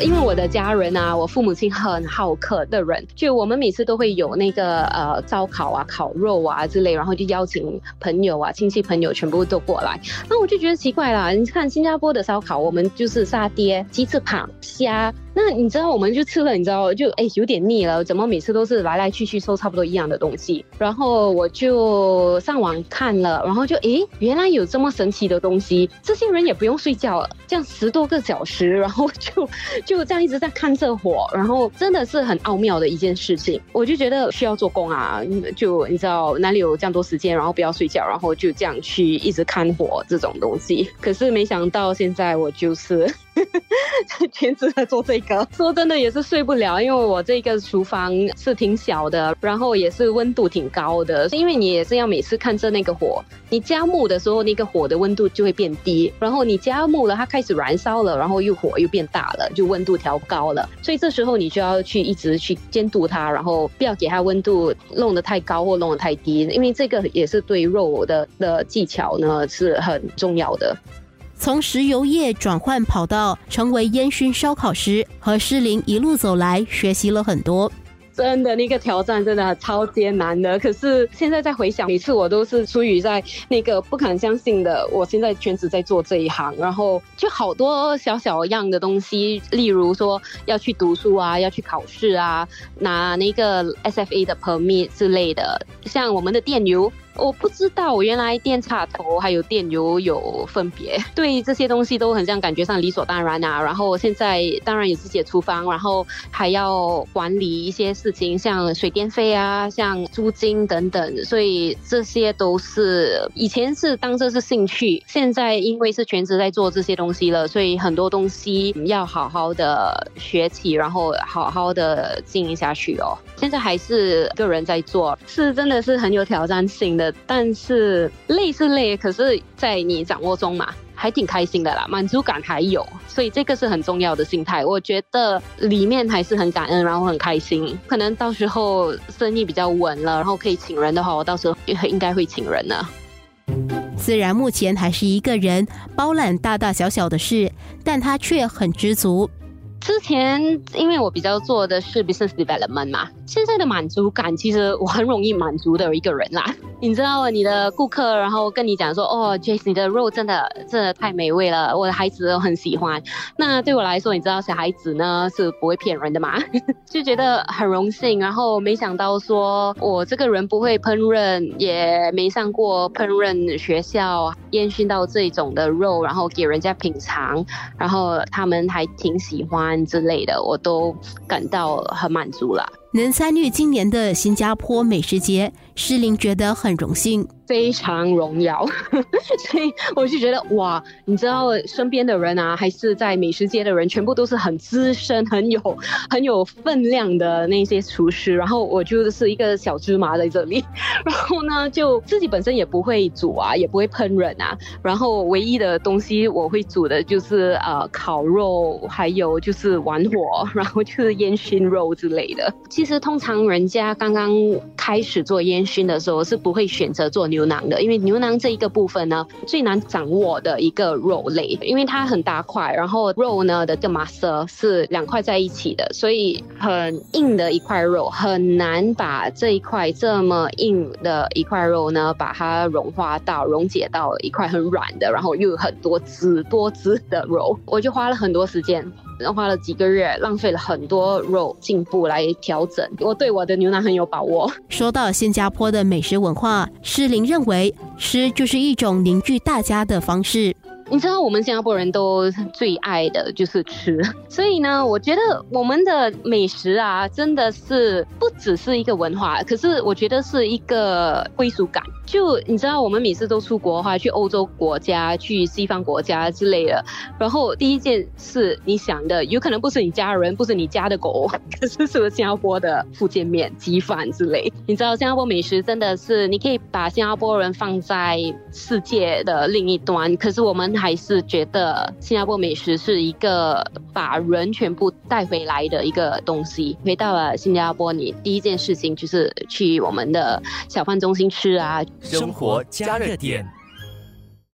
因为我的家人啊，我父母亲很好客的人，就我们每次都会有那个呃烧烤啊、烤肉啊之类，然后就邀请朋友啊、亲戚朋友全部都过来。那我就觉得奇怪啦，你看新加坡的烧烤，我们就是沙爹、鸡翅膀、虾。那你知道，我们就吃了，你知道，就哎有点腻了，怎么每次都是来来去去收差不多一样的东西？然后我就上网看了，然后就哎，原来有这么神奇的东西，这些人也不用睡觉了，这样十多个小时，然后就就这样一直在看这火，然后真的是很奥妙的一件事情。我就觉得需要做工啊，就你知道哪里有这样多时间，然后不要睡觉，然后就这样去一直看火这种东西。可是没想到现在我就是。全职在做这个，说真的也是睡不了，因为我这个厨房是挺小的，然后也是温度挺高的，因为你也是要每次看着那个火，你加木的时候那个火的温度就会变低，然后你加木了，它开始燃烧了，然后又火又变大了，就温度调高了，所以这时候你就要去一直去监督它，然后不要给它温度弄得太高或弄得太低，因为这个也是对肉的的技巧呢是很重要的。从石油业转换跑道，成为烟熏烧烤师，和诗林一路走来，学习了很多。真的，那个挑战真的超艰难的。可是现在再回想，每次我都是出于在那个不敢相信的，我现在全职在做这一行，然后就好多小小样的东西，例如说要去读书啊，要去考试啊，拿那个 SFA 的 permit 之类的，像我们的电邮。我不知道，我原来电插头还有电油有分别，对这些东西都很像感觉上理所当然啊。然后现在当然也是写厨房，然后还要管理一些事情，像水电费啊，像租金等等。所以这些都是以前是当这是兴趣，现在因为是全职在做这些东西了，所以很多东西要好好的学起，然后好好的经营下去哦。现在还是个人在做，是真的是很有挑战性的。但是累是累，可是在你掌握中嘛，还挺开心的啦，满足感还有，所以这个是很重要的心态。我觉得里面还是很感恩，然后很开心。可能到时候生意比较稳了，然后可以请人的话，我到时候应该会请人呢。虽然目前还是一个人包揽大大小小的事，但他却很知足。之前因为我比较做的是 business development 嘛，现在的满足感其实我很容易满足的一个人啦。你知道你的顾客然后跟你讲说，哦，Jace 你的肉真的真的太美味了，我的孩子都很喜欢。那对我来说，你知道小孩子呢是不会骗人的嘛，就觉得很荣幸。然后没想到说我这个人不会烹饪，也没上过烹饪学校，烟熏到这种的肉，然后给人家品尝，然后他们还挺喜欢。之类的，我都感到很满足了。能参与今年的新加坡美食节，诗玲觉得很荣幸。非常荣耀，所以我就觉得哇，你知道身边的人啊，还是在美食界的人，全部都是很资深、很有很有分量的那些厨师，然后我就是一个小芝麻在这里，然后呢，就自己本身也不会煮啊，也不会烹饪啊，然后唯一的东西我会煮的就是呃烤肉，还有就是玩火，然后就是烟熏肉之类的。其实通常人家刚刚开始做烟熏的时候，是不会选择做牛。牛腩的，因为牛腩这一个部分呢，最难掌握的一个肉类，因为它很大块，然后肉呢的这麻色是两块在一起的，所以很硬的一块肉，很难把这一块这么硬的一块肉呢，把它融化到溶解到一块很软的，然后又有很多汁多汁的肉，我就花了很多时间。花了几个月，浪费了很多肉进步来调整。我对我的牛腩很有把握。说到新加坡的美食文化，诗玲认为吃就是一种凝聚大家的方式。你知道我们新加坡人都最爱的就是吃，所以呢，我觉得我们的美食啊，真的是不只是一个文化，可是我觉得是一个归属感。就你知道，我们每次都出国的话，去欧洲国家、去西方国家之类的，然后第一件事你想的，有可能不是你家人，不是你家的狗，可是是新加坡的福建面、鸡饭之类。你知道，新加坡美食真的是，你可以把新加坡人放在世界的另一端，可是我们。还是觉得新加坡美食是一个把人全部带回来的一个东西。回到了新加坡，你第一件事情就是去我们的小贩中心吃啊。生活加热点。